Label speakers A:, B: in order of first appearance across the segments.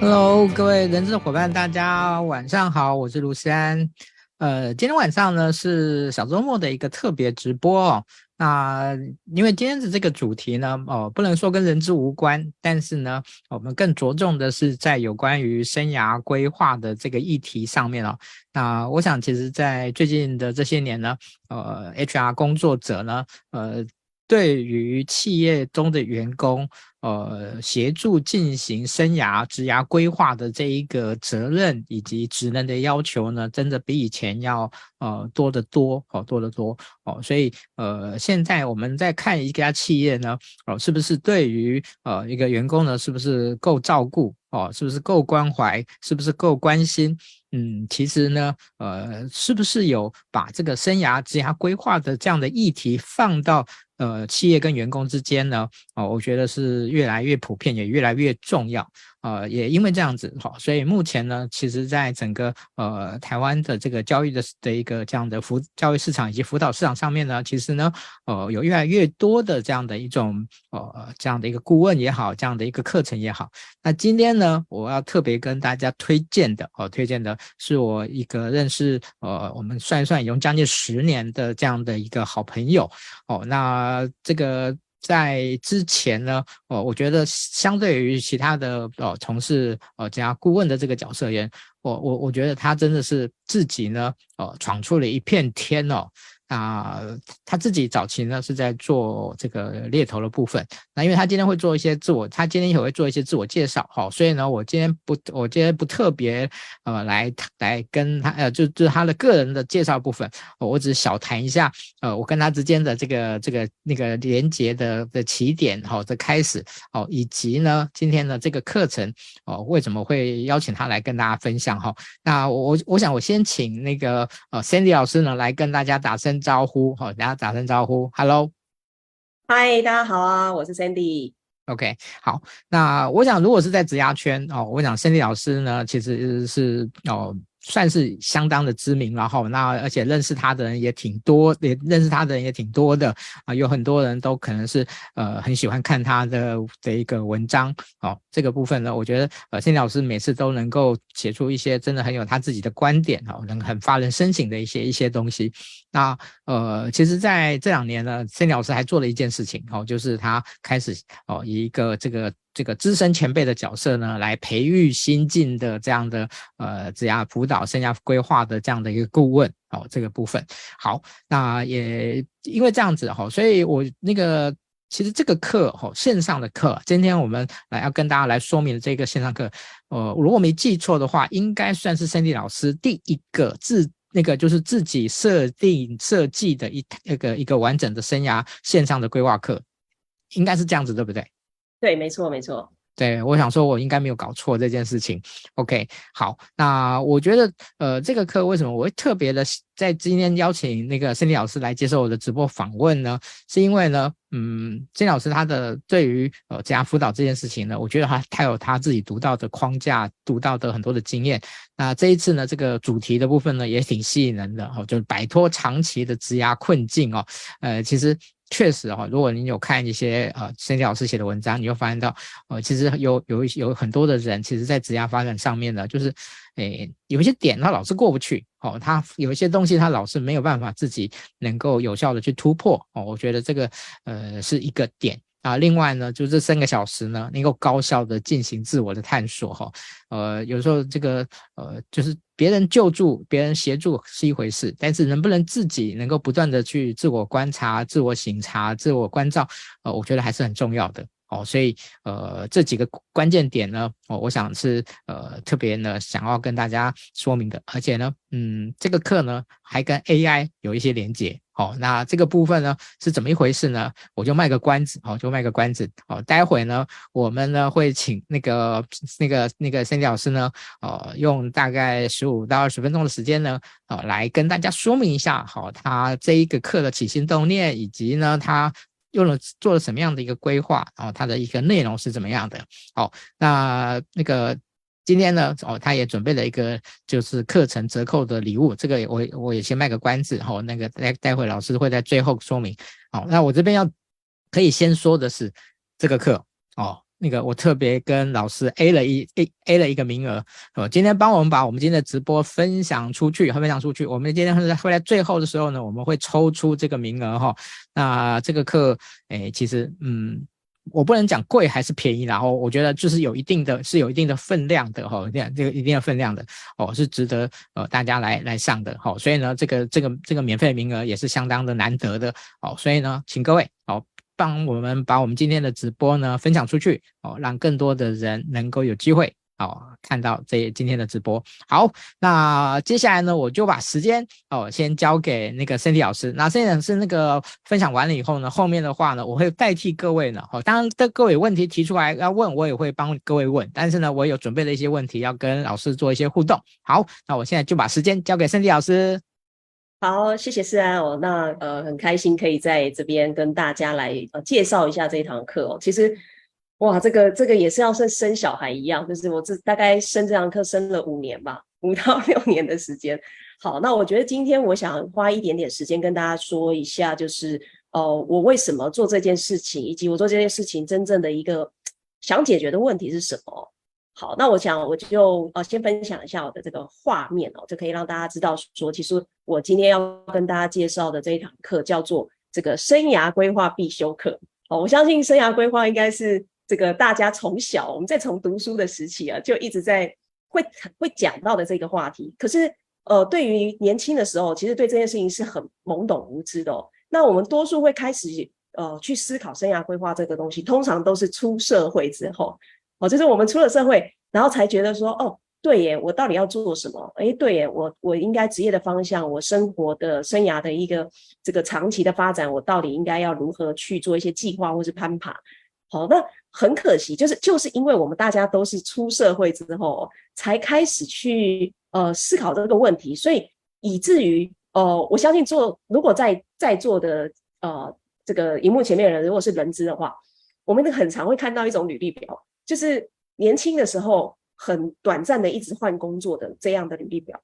A: Hello，各位人资伙伴，大家晚上好，我是卢山。呃，今天晚上呢是小周末的一个特别直播哦。那因为今天的这个主题呢，哦，不能说跟人资无关，但是呢，我们更着重的是在有关于生涯规划的这个议题上面哦。那我想，其实，在最近的这些年呢，呃，HR 工作者呢，呃。对于企业中的员工，呃，协助进行生涯职涯规划的这一个责任以及职能的要求呢，真的比以前要呃多得多哦，多得多哦。所以呃，现在我们在看一家企业呢，哦，是不是对于呃一个员工呢，是不是够照顾哦，是不是够关怀，是不是够关心？嗯，其实呢，呃，是不是有把这个生涯职涯规划的这样的议题放到呃企业跟员工之间呢？哦，我觉得是越来越普遍，也越来越重要。呃，也因为这样子好，所以目前呢，其实在整个呃台湾的这个教育的的一个这样的辅教育市场以及辅导市场上面呢，其实呢，呃，有越来越多的这样的一种呃这样的一个顾问也好，这样的一个课程也好。那今天呢，我要特别跟大家推荐的哦，推荐的是我一个认识呃，我们算一算，有将近十年的这样的一个好朋友哦。那这个。在之前呢，哦，我觉得相对于其他的呃从事呃家顾问的这个角色而言，我我我觉得他真的是自己呢，呃，闯出了一片天哦。啊，他自己早期呢是在做这个猎头的部分。那因为他今天会做一些自我，他今天也会做一些自我介绍，好，所以呢，我今天不，我今天不特别呃来来跟他呃，就就是他的个人的介绍部分，我只小谈一下，呃，我跟他之间的这个这个那个连接的的起点，好，的开始，哦，以及呢今天的这个课程，哦，为什么会邀请他来跟大家分享哈？那我我想我先请那个呃 Sandy 老师呢来跟大家打声。招呼，好，大家打声招呼，Hello，
B: 嗨，大家好啊，我是 Sandy。
A: OK，好，那我想如果是在职涯圈哦，我想 Sandy 老师呢，其实是哦。算是相当的知名，然后那而且认识他的人也挺多，也认识他的人也挺多的啊，有很多人都可能是呃很喜欢看他的的一个文章，哦，这个部分呢，我觉得呃，Sandy 老师每次都能够写出一些真的很有他自己的观点，哦，能很发人深省的一些一些东西。那呃，其实在这两年呢，Sandy 老师还做了一件事情，哦，就是他开始哦以一个这个。这个资深前辈的角色呢，来培育新进的这样的呃职涯辅导、生涯规划的这样的一个顾问哦，这个部分好，那也因为这样子哈、哦，所以我那个其实这个课哈、哦，线上的课，今天我们来要跟大家来说明这个线上课，呃，如果没记错的话，应该算是 Sandy 老师第一个自那个就是自己设定设计的一那个一个完整的生涯线上的规划课，应该是这样子，对不对？
B: 对，没错，没错。
A: 对，我想说，我应该没有搞错这件事情。OK，好，那我觉得，呃，这个课为什么我会特别的在今天邀请那个 Sandy 老师来接受我的直播访问呢？是因为呢，嗯，Sandy 老师他的对于呃职涯辅导这件事情呢，我觉得他他有他自己独到的框架，独到的很多的经验。那这一次呢，这个主题的部分呢，也挺吸引人的哦，就是摆脱长期的职涯困境哦。呃，其实。确实哈，如果你有看一些呃申迪老师写的文章，你就发现到，呃，其实有有有很多的人，其实在职业发展上面呢，就是，诶，有一些点他老是过不去，哦，他有一些东西他老是没有办法自己能够有效的去突破，哦，我觉得这个呃是一个点。啊，另外呢，就这三个小时呢，能够高效的进行自我的探索哈。呃，有时候这个呃，就是别人救助、别人协助是一回事，但是能不能自己能够不断的去自我观察、自我省察、自我关照，呃，我觉得还是很重要的。哦，所以呃，这几个关键点呢，哦，我想是呃特别呢想要跟大家说明的，而且呢，嗯，这个课呢还跟 AI 有一些连接。好，那这个部分呢是怎么一回事呢？我就卖个关子，好，就卖个关子。好，待会呢，我们呢会请那个那个那个 Sandy 老师呢，呃，用大概十五到二十分钟的时间呢，呃，来跟大家说明一下，好，他这一个课的起心动念，以及呢他。用了做了什么样的一个规划，然后它的一个内容是怎么样的？好，那那个今天呢，哦，他也准备了一个就是课程折扣的礼物，这个我我也先卖个关子，哦，那个待待会老师会在最后说明。好，那我这边要可以先说的是这个课哦，那个我特别跟老师 A 了一 A A 了一个名额，哦，今天帮我们把我们今天的直播分享出去，分享出去。我们今天会在会在最后的时候呢，我们会抽出这个名额哈。那这个课，哎，其实嗯。我不能讲贵还是便宜，然后我觉得就是有一定的，是有一定的分量的哈，这样这个一定的分量的哦，是值得呃大家来来上的哈，所以呢，这个这个这个免费名额也是相当的难得的哦，所以呢，请各位哦帮我们把我们今天的直播呢分享出去哦，让更多的人能够有机会。哦，看到这今天的直播，好，那接下来呢，我就把时间哦先交给那个 Cindy 老师。那 Cindy 老师那个分享完了以后呢，后面的话呢，我会代替各位呢，哦，当然的各位问题提出来要问，我也会帮各位问。但是呢，我有准备了一些问题要跟老师做一些互动。好，那我现在就把时间交给 Cindy 老师。
B: 好，谢谢思安哦。那呃，很开心可以在这边跟大家来呃介绍一下这一堂课哦。其实。哇，这个这个也是要像生小孩一样，就是我这大概生这堂课生了五年吧，五到六年的时间。好，那我觉得今天我想花一点点时间跟大家说一下，就是呃，我为什么做这件事情，以及我做这件事情真正的一个想解决的问题是什么。好，那我想我就呃先分享一下我的这个画面哦，就可以让大家知道说，其实我今天要跟大家介绍的这一堂课叫做这个生涯规划必修课。哦，我相信生涯规划应该是。这个大家从小我们在从读书的时期啊，就一直在会会讲到的这个话题。可是，呃，对于年轻的时候，其实对这件事情是很懵懂无知的哦。那我们多数会开始呃去思考生涯规划这个东西，通常都是出社会之后哦，就是我们出了社会，然后才觉得说，哦，对耶，我到底要做什么？诶，对耶，我我应该职业的方向，我生活的生涯的一个这个长期的发展，我到底应该要如何去做一些计划或是攀爬？好，那。很可惜，就是就是因为我们大家都是出社会之后才开始去呃思考这个问题，所以以至于呃，我相信做如果在在座的呃这个荧幕前面的人如果是人资的话，我们很常会看到一种履历表，就是年轻的时候很短暂的一直换工作的这样的履历表。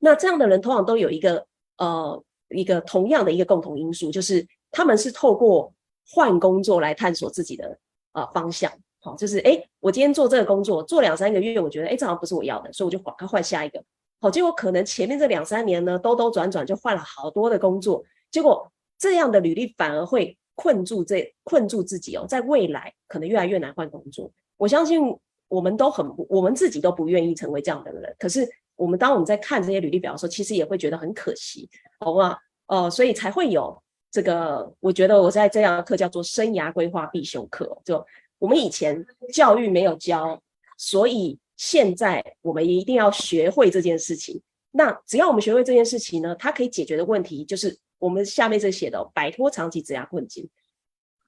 B: 那这样的人通常都有一个呃一个同样的一个共同因素，就是他们是透过换工作来探索自己的。啊，方向好，就是哎，我今天做这个工作做两三个月，我觉得哎，这好像不是我要的，所以我就赶快换下一个。好，结果可能前面这两三年呢，兜兜转转就换了好多的工作，结果这样的履历反而会困住这困住自己哦，在未来可能越来越难换工作。我相信我们都很，我们自己都不愿意成为这样的人。可是我们当我们在看这些履历表的时候，其实也会觉得很可惜，好吧？呃，所以才会有。这个我觉得我在这样的课叫做生涯规划必修课，就我们以前教育没有教，所以现在我们一定要学会这件事情。那只要我们学会这件事情呢，它可以解决的问题就是我们下面这写的摆脱长期职涯困境。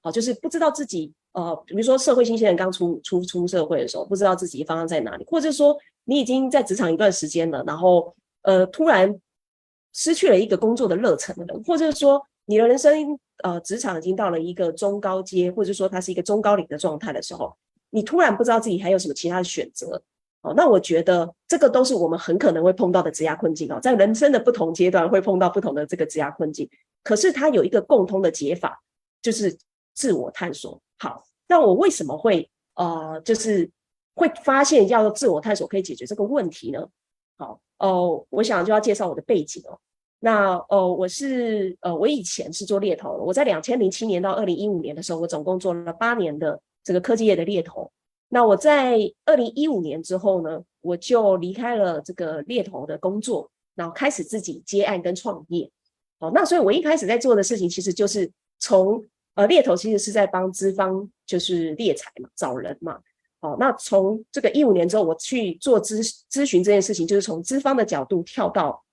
B: 好，就是不知道自己呃，比如说社会新鲜人刚出出出社会的时候，不知道自己方向在哪里，或者说你已经在职场一段时间了，然后呃突然失去了一个工作的热忱的人，或者说。你的人生，呃，职场已经到了一个中高阶，或者说它是一个中高龄的状态的时候，你突然不知道自己还有什么其他的选择，哦，那我觉得这个都是我们很可能会碰到的职涯困境哦，在人生的不同阶段会碰到不同的这个职涯困境，可是它有一个共通的解法，就是自我探索。好，那我为什么会呃，就是会发现要自我探索可以解决这个问题呢？好，哦、我想就要介绍我的背景哦。那呃，我是呃，我以前是做猎头的。我在两千零七年到二零一五年的时候，我总共做了八年的这个科技业的猎头。那我在二零一五年之后呢，我就离开了这个猎头的工作，然后开始自己接案跟创业。好，那所以我一开始在做的事情，其实就是从呃猎头其实是在帮资方就是猎才嘛，找人嘛。好，那从这个一五年之后，我去做咨咨询这件事情，就是从资方的角度跳到。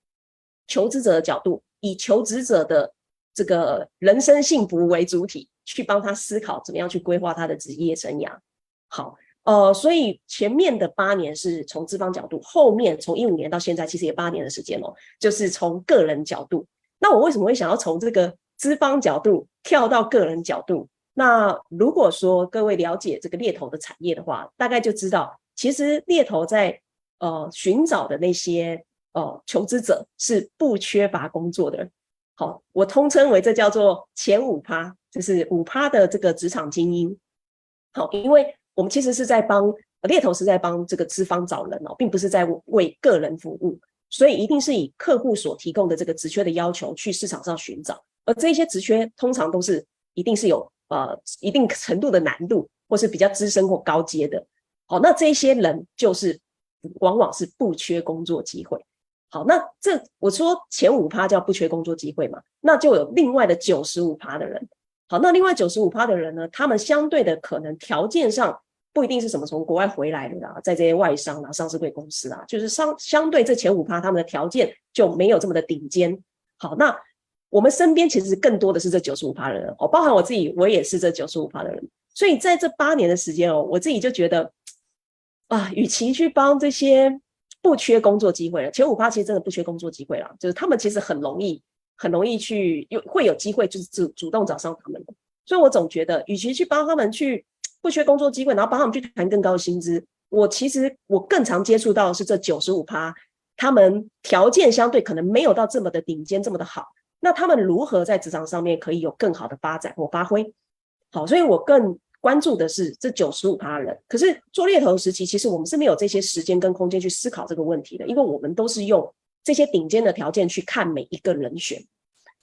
B: 求职者的角度，以求职者的这个人生幸福为主体，去帮他思考怎么样去规划他的职业生涯。好，呃，所以前面的八年是从资方角度，后面从一五年到现在，其实也八年的时间哦，就是从个人角度。那我为什么会想要从这个资方角度跳到个人角度？那如果说各位了解这个猎头的产业的话，大概就知道，其实猎头在呃寻找的那些。哦，求职者是不缺乏工作的。好，我通称为这叫做前五趴，就是五趴的这个职场精英。好，因为我们其实是在帮猎头是在帮这个资方找人哦，并不是在为个人服务，所以一定是以客户所提供的这个职缺的要求去市场上寻找，而这些职缺通常都是一定是有呃一定程度的难度，或是比较资深或高阶的。好，那这些人就是往往是不缺工作机会。好，那这我说前五趴叫不缺工作机会嘛，那就有另外的九十五趴的人。好，那另外九十五趴的人呢，他们相对的可能条件上不一定是什么从国外回来的啊，在这些外商啊、上市柜公司啊，就是相相对这前五趴他们的条件就没有这么的顶尖。好，那我们身边其实更多的是这九十五趴的人哦，包含我自己，我也是这九十五趴的人。所以在这八年的时间哦，我自己就觉得啊，与其去帮这些。不缺工作机会了，前五趴其实真的不缺工作机会了，就是他们其实很容易，很容易去有会有机会，就是主主动找上他们的。所以我总觉得，与其去帮他们去不缺工作机会，然后帮他们去谈更高的薪资，我其实我更常接触到是这九十五趴，他们条件相对可能没有到这么的顶尖，这么的好，那他们如何在职场上面可以有更好的发展或发挥？好，所以我更。关注的是这九十五趴人，可是做猎头时期，其实我们是没有这些时间跟空间去思考这个问题的，因为我们都是用这些顶尖的条件去看每一个人选。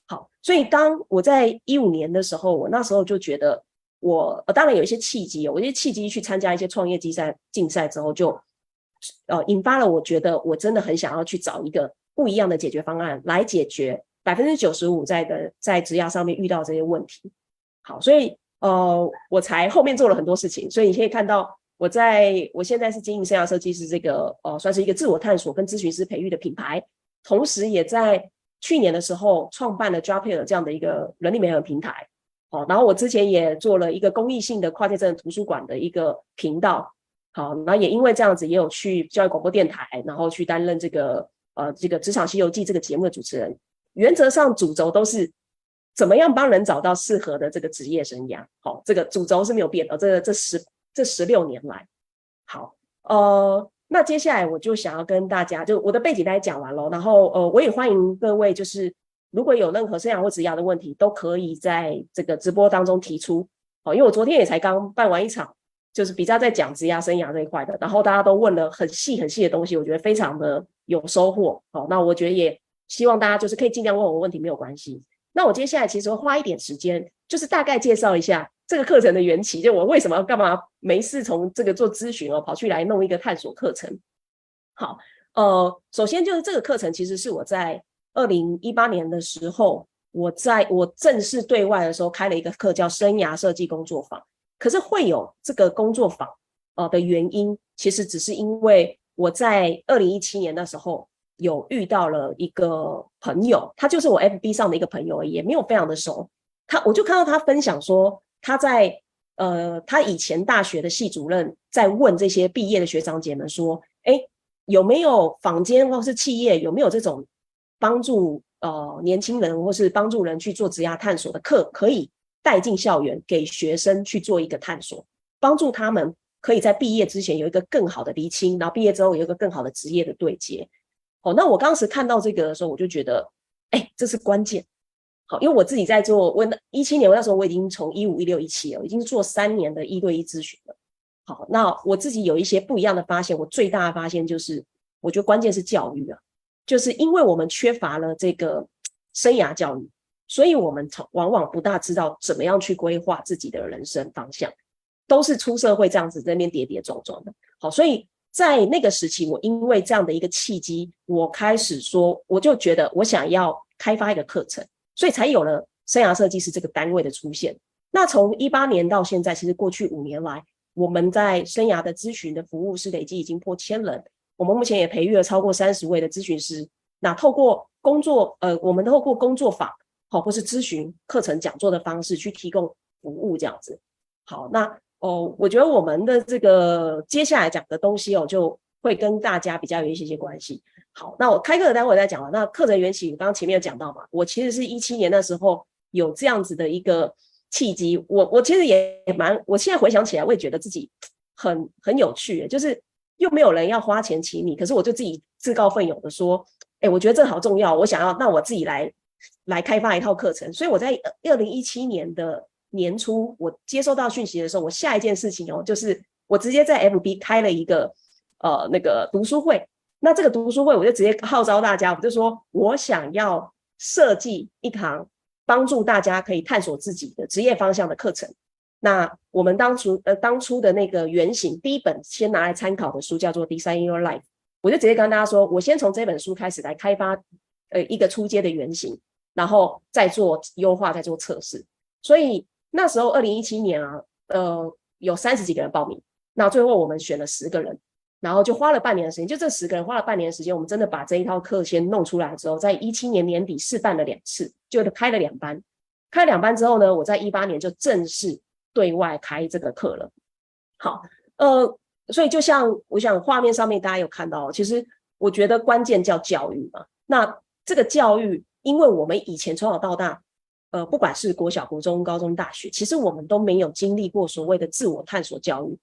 B: 好，所以当我在一五年的时候，我那时候就觉得我，我当然有一些契机，有一些契机去参加一些创业竞赛竞赛之后，就呃引发了我觉得我真的很想要去找一个不一样的解决方案来解决百分之九十五在的在职涯上面遇到这些问题。好，所以。呃，我才后面做了很多事情，所以你可以看到，我在我现在是经营生涯设计师这个呃，算是一个自我探索跟咨询师培育的品牌，同时也在去年的时候创办了 Jobhero 这样的一个人力媒合平台。好，然后我之前也做了一个公益性的跨界证图书馆的一个频道。好，然后也因为这样子，也有去教育广播电台，然后去担任这个呃这个职场西游记这个节目的主持人。原则上主轴都是。怎么样帮人找到适合的这个职业生涯？好，这个主轴是没有变的。这个这十这十六年来，好，呃，那接下来我就想要跟大家，就我的背景大家讲完了，然后呃，我也欢迎各位，就是如果有任何生涯或职涯的问题，都可以在这个直播当中提出。好，因为我昨天也才刚办完一场，就是比较在讲职涯生涯这一块的，然后大家都问了很细很细的东西，我觉得非常的有收获。好，那我觉得也希望大家就是可以尽量问我问题，没有关系。那我接下来其实会花一点时间，就是大概介绍一下这个课程的缘起，就我为什么要干嘛没事从这个做咨询哦，跑去来弄一个探索课程。好，呃，首先就是这个课程其实是我在二零一八年的时候，我在我正式对外的时候开了一个课，叫生涯设计工作坊。可是会有这个工作坊呃的原因，其实只是因为我在二零一七年的时候。有遇到了一个朋友，他就是我 FB 上的一个朋友而已，也没有非常的熟。他我就看到他分享说，他在呃，他以前大学的系主任在问这些毕业的学长姐们说，哎，有没有坊间或是企业有没有这种帮助呃年轻人或是帮助人去做职涯探索的课，可以带进校园给学生去做一个探索，帮助他们可以在毕业之前有一个更好的厘清，然后毕业之后有一个更好的职业的对接。哦，那我当时看到这个的时候，我就觉得，哎，这是关键。好，因为我自己在做，我那一七年我那时候我已经从一五一六一七了，已经做三年的一对一咨询了。好，那我自己有一些不一样的发现，我最大的发现就是，我觉得关键是教育啊，就是因为我们缺乏了这个生涯教育，所以我们往往不大知道怎么样去规划自己的人生方向，都是出社会这样子在那边跌跌撞撞的。好，所以。在那个时期，我因为这样的一个契机，我开始说，我就觉得我想要开发一个课程，所以才有了生涯设计师这个单位的出现。那从一八年到现在，其实过去五年来，我们在生涯的咨询的服务是累计已经破千人。我们目前也培育了超过三十位的咨询师。那透过工作，呃，我们透过工作坊，好，或是咨询课程讲座的方式去提供服务，这样子。好，那。哦，我觉得我们的这个接下来讲的东西哦，就会跟大家比较有一些些关系。好，那我开课的待会再讲了。那课程缘起，刚刚前面有讲到嘛，我其实是一七年的时候有这样子的一个契机。我我其实也蛮，我现在回想起来，我也觉得自己很很有趣，就是又没有人要花钱请你，可是我就自己自告奋勇的说，哎，我觉得这好重要，我想要，那我自己来来开发一套课程。所以我在二零一七年的。年初我接收到讯息的时候，我下一件事情哦，就是我直接在 FB 开了一个呃那个读书会。那这个读书会，我就直接号召大家，我就说我想要设计一堂帮助大家可以探索自己的职业方向的课程。那我们当初呃当初的那个原型，第一本先拿来参考的书叫做《Design Your Life》，我就直接跟大家说，我先从这本书开始来开发呃一个初阶的原型，然后再做优化，再做测试。所以那时候二零一七年啊，呃有三十几个人报名，那最后我们选了十个人。然后就花了半年的时间，就这十个人花了半年的时间，我们真的把这一套课先弄出来之后，在一七年年底试办了两次，就开了两班。开两班之后呢，我在一八年就正式对外开这个课了。好，呃，所以就像我想画面上面大家有看到，其实我觉得关键叫教育嘛。那这个教育，因为我们以前从小到大，呃，不管是国小、国中、高中、大学，其实我们都没有经历过所谓的自我探索教育。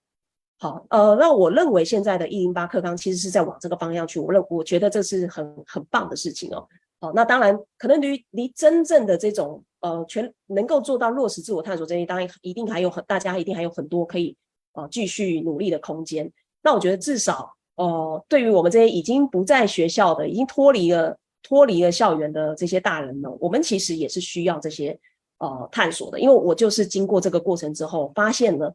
B: 好，呃，那我认为现在的一零八课纲其实是在往这个方向去，我认我觉得这是很很棒的事情哦。好，那当然可能离离真正的这种呃全能够做到落实自我探索这些，当然一定还有很大家一定还有很多可以呃继续努力的空间。那我觉得至少呃对于我们这些已经不在学校的，已经脱离了脱离了校园的这些大人呢，我们其实也是需要这些呃探索的，因为我就是经过这个过程之后发现了，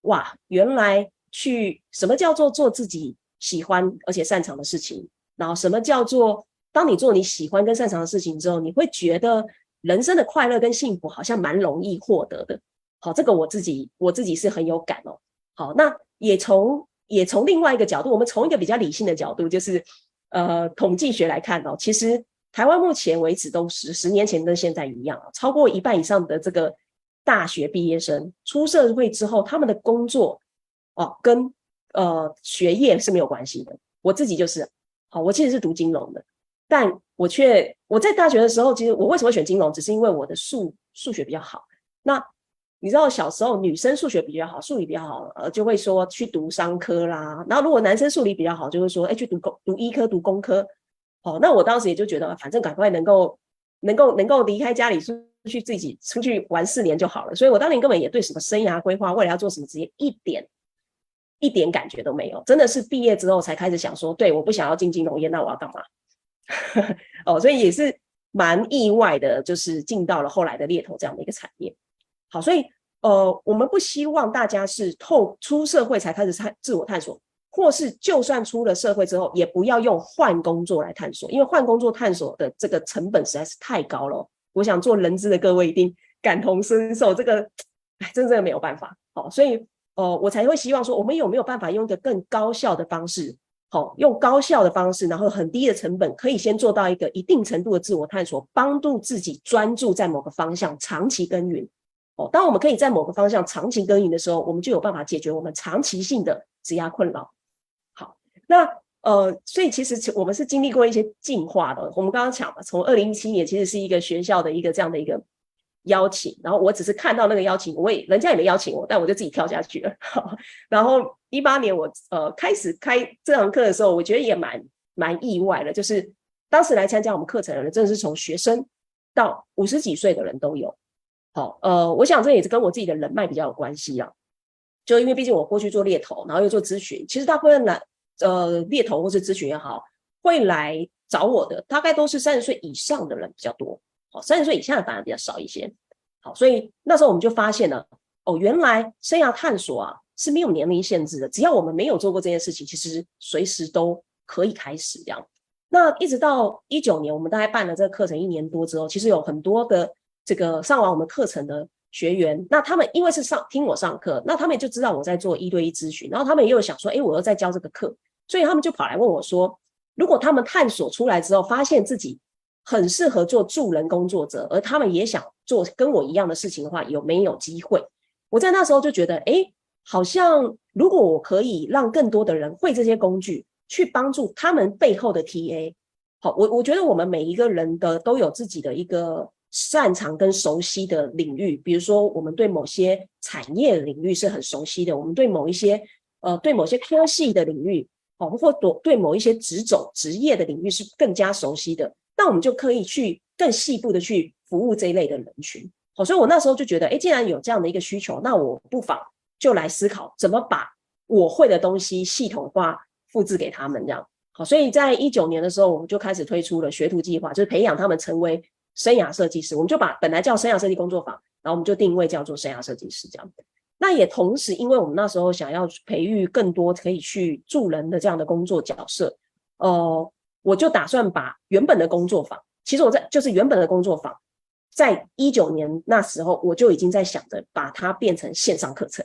B: 哇，原来。去什么叫做做自己喜欢而且擅长的事情？然后什么叫做当你做你喜欢跟擅长的事情之后，你会觉得人生的快乐跟幸福好像蛮容易获得的。好，这个我自己我自己是很有感哦。好，那也从也从另外一个角度，我们从一个比较理性的角度，就是呃统计学来看哦，其实台湾目前为止都是十年前跟现在一样，超过一半以上的这个大学毕业生出社会之后，他们的工作。哦，跟呃学业是没有关系的。我自己就是，好，我其实是读金融的，但我却我在大学的时候，其实我为什么选金融，只是因为我的数数学比较好。那你知道小时候女生数学比较好，数理比较好，呃，就会说去读商科啦。然后如果男生数理比较好，就会说，哎，去读工读医科读工科。好，那我当时也就觉得，反正赶快能够能够能够离开家里出去自己出去玩四年就好了。所以我当年根本也对什么生涯规划，未来要做什么职业一点。一点感觉都没有，真的是毕业之后才开始想说，对，我不想要进金融业，那我要干嘛？哦，所以也是蛮意外的，就是进到了后来的猎头这样的一个产业。好，所以呃，我们不希望大家是透出社会才开始探自我探索，或是就算出了社会之后，也不要用换工作来探索，因为换工作探索的这个成本实在是太高了。我想做人资的各位一定 感同身受，这个哎，真正的没有办法。好，所以。呃，我才会希望说，我们有没有办法用一个更高效的方式，好、用高效的方式，然后很低的成本，可以先做到一个一定程度的自我探索，帮助自己专注在某个方向长期耕耘。哦，当我们可以在某个方向长期耕耘的时候，我们就有办法解决我们长期性的职压困扰。好，那呃，所以其实我们是经历过一些进化的。我们刚刚讲了，从二零一七年其实是一个学校的一个这样的一个。邀请，然后我只是看到那个邀请，我也人家也没邀请我，但我就自己跳下去了。然后一八年我呃开始开这堂课的时候，我觉得也蛮蛮意外的，就是当时来参加我们课程的人，真的是从学生到五十几岁的人都有。好，呃，我想这也是跟我自己的人脉比较有关系啊。就因为毕竟我过去做猎头，然后又做咨询，其实大部分来呃猎头或是咨询也好，会来找我的，大概都是三十岁以上的人比较多。好三十岁以下的反而比较少一些，好，所以那时候我们就发现了，哦，原来生涯探索啊是没有年龄限制的，只要我们没有做过这件事情，其实随时都可以开始这样。那一直到一九年，我们大概办了这个课程一年多之后，其实有很多的这个上完我们课程的学员，那他们因为是上听我上课，那他们就知道我在做一对一咨询，然后他们也有想说，诶，我又在教这个课，所以他们就跑来问我说，如果他们探索出来之后，发现自己。很适合做助人工作者，而他们也想做跟我一样的事情的话，有没有机会？我在那时候就觉得，诶，好像如果我可以让更多的人会这些工具，去帮助他们背后的 TA，好，我我觉得我们每一个人的都有自己的一个擅长跟熟悉的领域，比如说我们对某些产业领域是很熟悉的，我们对某一些呃对某些科系的领域，好，或对对某一些职种职业的领域是更加熟悉的。那我们就可以去更细部的去服务这一类的人群，好，所以我那时候就觉得，诶，既然有这样的一个需求，那我不妨就来思考怎么把我会的东西系统化复制给他们，这样好。所以在一九年的时候，我们就开始推出了学徒计划，就是培养他们成为生涯设计师。我们就把本来叫生涯设计工作坊，然后我们就定位叫做生涯设计师这样。那也同时，因为我们那时候想要培育更多可以去助人的这样的工作角色，呃，我就打算把原本的工作坊，其实我在就是原本的工作坊，在一九年那时候我就已经在想着把它变成线上课程。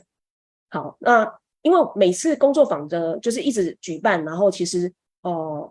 B: 好，那因为每次工作坊的，就是一直举办，然后其实呃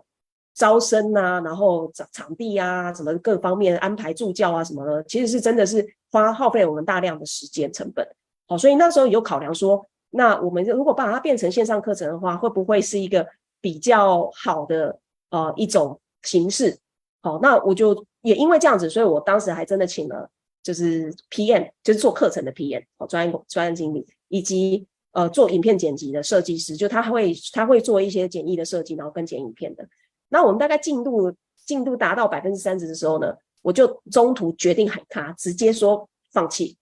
B: 招生啊，然后场场地啊，什么各方面安排助教啊什么的，其实是真的是花耗费我们大量的时间成本。好，所以那时候有考量说，那我们如果把它变成线上课程的话，会不会是一个比较好的呃一种形式？好，那我就也因为这样子，所以我当时还真的请了就是 PM，就是做课程的 PM，哦，专业专业经理，以及呃做影片剪辑的设计师，就他会他会做一些简易的设计，然后跟剪影片的。那我们大概进度进度达到百分之三十的时候呢，我就中途决定喊卡，直接说放弃。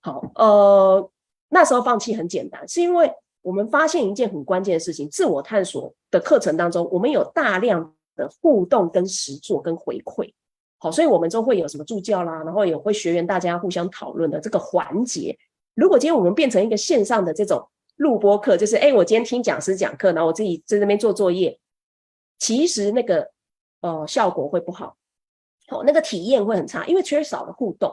B: 好，呃，那时候放弃很简单，是因为我们发现一件很关键的事情：自我探索的课程当中，我们有大量的互动、跟实作、跟回馈。好，所以我们就会有什么助教啦，然后也会学员大家互相讨论的这个环节。如果今天我们变成一个线上的这种录播课，就是哎，我今天听讲师讲课，然后我自己在那边做作业，其实那个呃效果会不好，好，那个体验会很差，因为缺少了互动。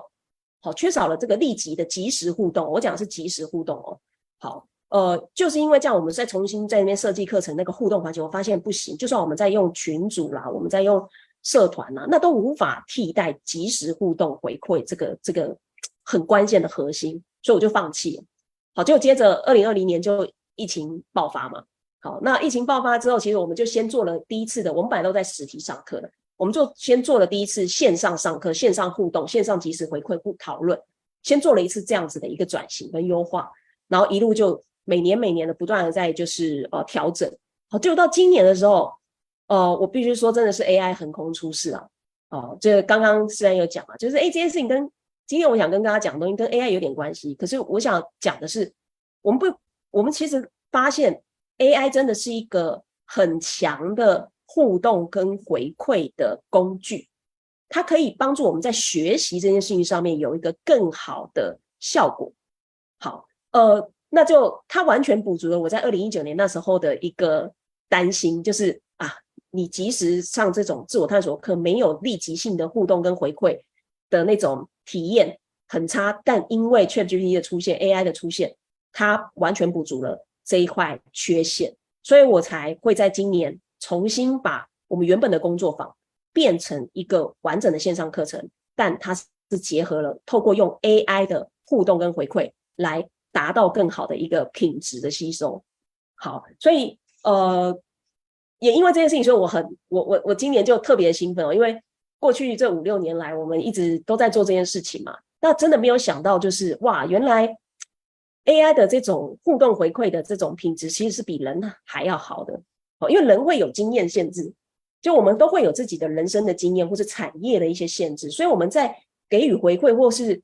B: 好，缺少了这个立即的即时互动。我讲的是即时互动哦。好，呃，就是因为这样，我们再重新在那边设计课程那个互动环节，我发现不行。就算我们在用群组啦，我们在用社团啦，那都无法替代即时互动回馈这个这个很关键的核心，所以我就放弃。好，就接着二零二零年就疫情爆发嘛。好，那疫情爆发之后，其实我们就先做了第一次的，我们本来都在实体上课的。我们就先做了第一次线上上课、线上互动、线上即时回馈互讨论，先做了一次这样子的一个转型跟优化，然后一路就每年每年的不断的在就是呃调整，好，就到今年的时候，呃，我必须说真的是 AI 横空出世啊，哦，这刚刚虽然有讲啊，就是诶这件事情跟今天我想跟大家讲的东西跟 AI 有点关系，可是我想讲的是，我们不，我们其实发现 AI 真的是一个很强的。互动跟回馈的工具，它可以帮助我们在学习这件事情上面有一个更好的效果。好，呃，那就它完全补足了我在二零一九年那时候的一个担心，就是啊，你即使上这种自我探索课，没有立即性的互动跟回馈的那种体验很差，但因为 ChatGPT 的出现，AI 的出现，它完全补足了这一块缺陷，所以我才会在今年。重新把我们原本的工作坊变成一个完整的线上课程，但它是结合了透过用 AI 的互动跟回馈来达到更好的一个品质的吸收。好，所以呃，也因为这件事情，所以我很我我我今年就特别兴奋哦，因为过去这五六年来，我们一直都在做这件事情嘛，那真的没有想到，就是哇，原来 AI 的这种互动回馈的这种品质，其实是比人还要好的。哦，因为人会有经验限制，就我们都会有自己的人生的经验，或是产业的一些限制，所以我们在给予回馈或是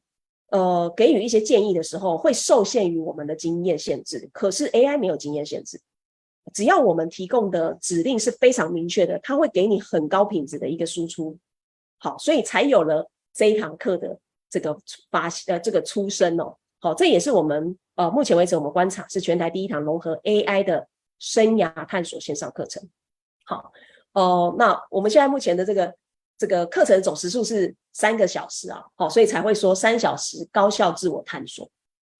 B: 呃给予一些建议的时候，会受限于我们的经验限制。可是 AI 没有经验限制，只要我们提供的指令是非常明确的，它会给你很高品质的一个输出。好，所以才有了这一堂课的这个发呃这个出生哦。好，这也是我们呃目前为止我们观察是全台第一堂融合 AI 的。生涯探索线上课程，好，哦、呃，那我们现在目前的这个这个课程总时数是三个小时啊，好，所以才会说三小时高效自我探索，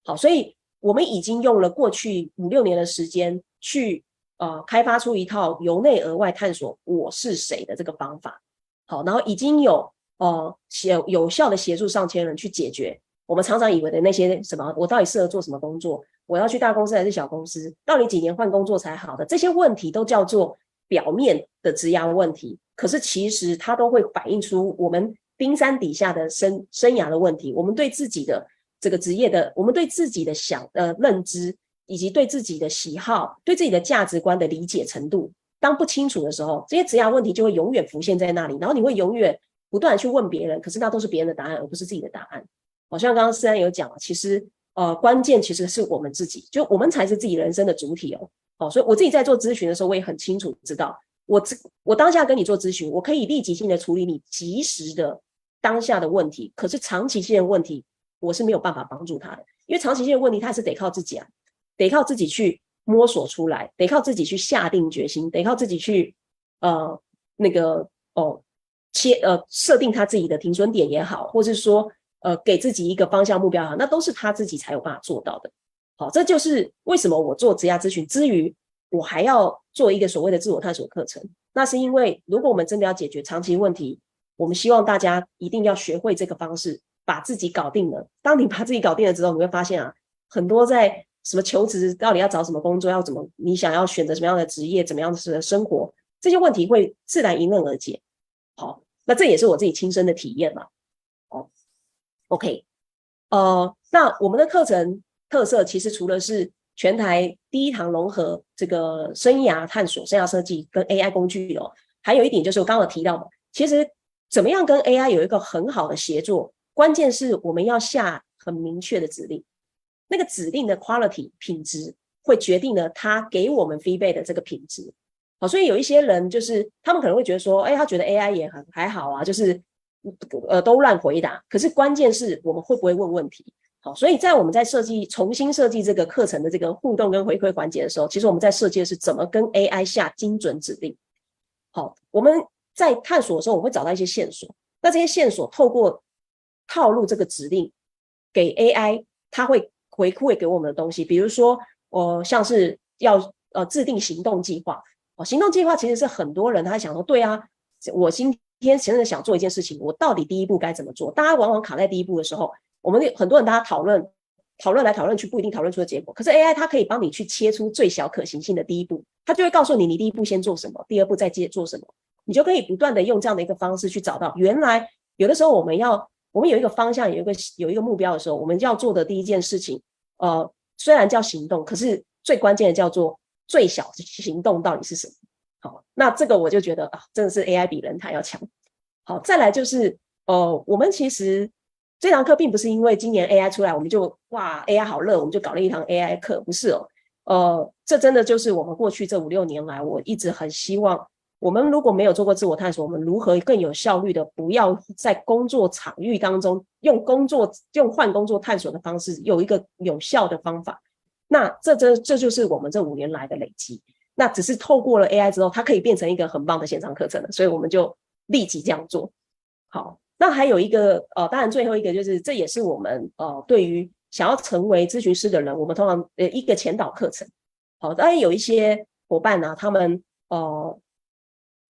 B: 好，所以我们已经用了过去五六年的时间去呃开发出一套由内而外探索我是谁的这个方法，好，然后已经有呃协有效的协助上千人去解决我们常常以为的那些什么，我到底适合做什么工作？我要去大公司还是小公司？到底几年换工作才好的？这些问题都叫做表面的职涯问题，可是其实它都会反映出我们冰山底下的生生涯的问题。我们对自己的这个职业的，我们对自己的想呃认知，以及对自己的喜好、对自己的价值观的理解程度，当不清楚的时候，这些职涯问题就会永远浮现在那里，然后你会永远不断去问别人，可是那都是别人的答案，而不是自己的答案。好像刚刚思安有讲，其实。呃，关键其实是我们自己，就我们才是自己人生的主体哦。哦，所以我自己在做咨询的时候，我也很清楚知道，我这我当下跟你做咨询，我可以立即性的处理你及时的当下的问题，可是长期性的问题，我是没有办法帮助他的，因为长期性的问题，他是得靠自己啊，得靠自己去摸索出来，得靠自己去下定决心，得靠自己去呃那个哦切呃设定他自己的停损点也好，或是说。呃，给自己一个方向目标哈，那都是他自己才有办法做到的。好，这就是为什么我做职业咨询之余，我还要做一个所谓的自我探索课程。那是因为，如果我们真的要解决长期问题，我们希望大家一定要学会这个方式，把自己搞定了。当你把自己搞定了之后，你会发现啊，很多在什么求职，到底要找什么工作，要怎么，你想要选择什么样的职业，怎么样的生活，这些问题会自然迎刃而解。好，那这也是我自己亲身的体验嘛。OK，呃，那我们的课程特色其实除了是全台第一堂融合这个生涯探索、生涯设计跟 AI 工具哦，还有一点就是我刚刚有提到嘛，其实怎么样跟 AI 有一个很好的协作，关键是我们要下很明确的指令，那个指令的 quality 品质会决定了他给我们 feedback 的这个品质。好，所以有一些人就是他们可能会觉得说，哎，他觉得 AI 也很还好啊，就是。呃，都乱回答。可是关键是我们会不会问问题？好，所以在我们在设计重新设计这个课程的这个互动跟回馈环节的时候，其实我们在设计的是怎么跟 AI 下精准指令。好，我们在探索的时候，我会找到一些线索。那这些线索透过套路这个指令给 AI，它会回馈给我们的东西。比如说，呃，像是要呃制定行动计划。哦，行动计划其实是很多人他想说，对啊，我今今天真的想做一件事情，我到底第一步该怎么做？大家往往卡在第一步的时候，我们很多人大家讨论讨论来讨论去，不一定讨论出的结果。可是 AI 它可以帮你去切出最小可行性的第一步，它就会告诉你，你第一步先做什么，第二步再接做什么，你就可以不断的用这样的一个方式去找到。原来有的时候我们要我们有一个方向，有一个有一个目标的时候，我们要做的第一件事情，呃，虽然叫行动，可是最关键的叫做最小行动到底是什么？好，那这个我就觉得啊，真的是 AI 比人还要强。好，再来就是，呃，我们其实这堂课并不是因为今年 AI 出来，我们就哇 AI 好热，我们就搞了一堂 AI 课，不是哦。呃，这真的就是我们过去这五六年来，我一直很希望，我们如果没有做过自我探索，我们如何更有效率的，不要在工作场域当中用工作用换工作探索的方式，有一个有效的方法。那这这这就是我们这五年来的累积。那只是透过了 AI 之后，它可以变成一个很棒的线上课程了，所以我们就立即这样做。好，那还有一个呃，当然最后一个就是，这也是我们呃对于想要成为咨询师的人，我们通常呃一个前导课程。好，当然有一些伙伴呢、啊，他们呃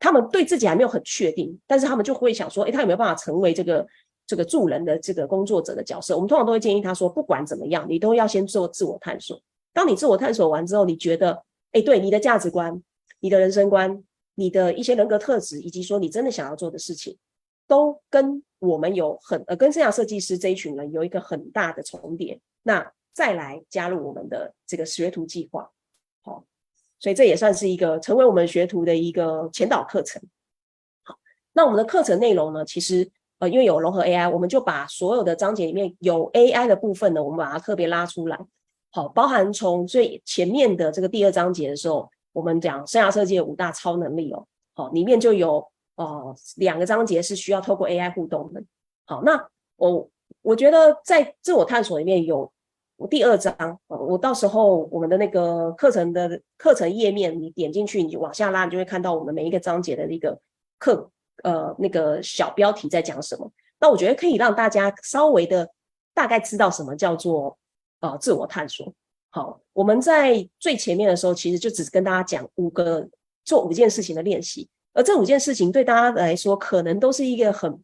B: 他们对自己还没有很确定，但是他们就会想说，诶，他有没有办法成为这个这个助人的这个工作者的角色？我们通常都会建议他说，不管怎么样，你都要先做自我探索。当你自我探索完之后，你觉得。哎，对你的价值观、你的人生观、你的一些人格特质，以及说你真的想要做的事情，都跟我们有很呃，跟生涯设计师这一群人有一个很大的重叠。那再来加入我们的这个学徒计划，好，所以这也算是一个成为我们学徒的一个前导课程。好，那我们的课程内容呢，其实呃，因为有融合 AI，我们就把所有的章节里面有 AI 的部分呢，我们把它特别拉出来。好，包含从最前面的这个第二章节的时候，我们讲生涯设计的五大超能力哦，好，里面就有呃两个章节是需要透过 AI 互动的。好，那我我觉得在自我探索里面有第二章，我到时候我们的那个课程的课程页面，你点进去，你往下拉，你就会看到我们每一个章节的那个课呃那个小标题在讲什么。那我觉得可以让大家稍微的大概知道什么叫做。呃，自我探索。好，我们在最前面的时候，其实就只是跟大家讲五个做五件事情的练习，而这五件事情对大家来说，可能都是一个很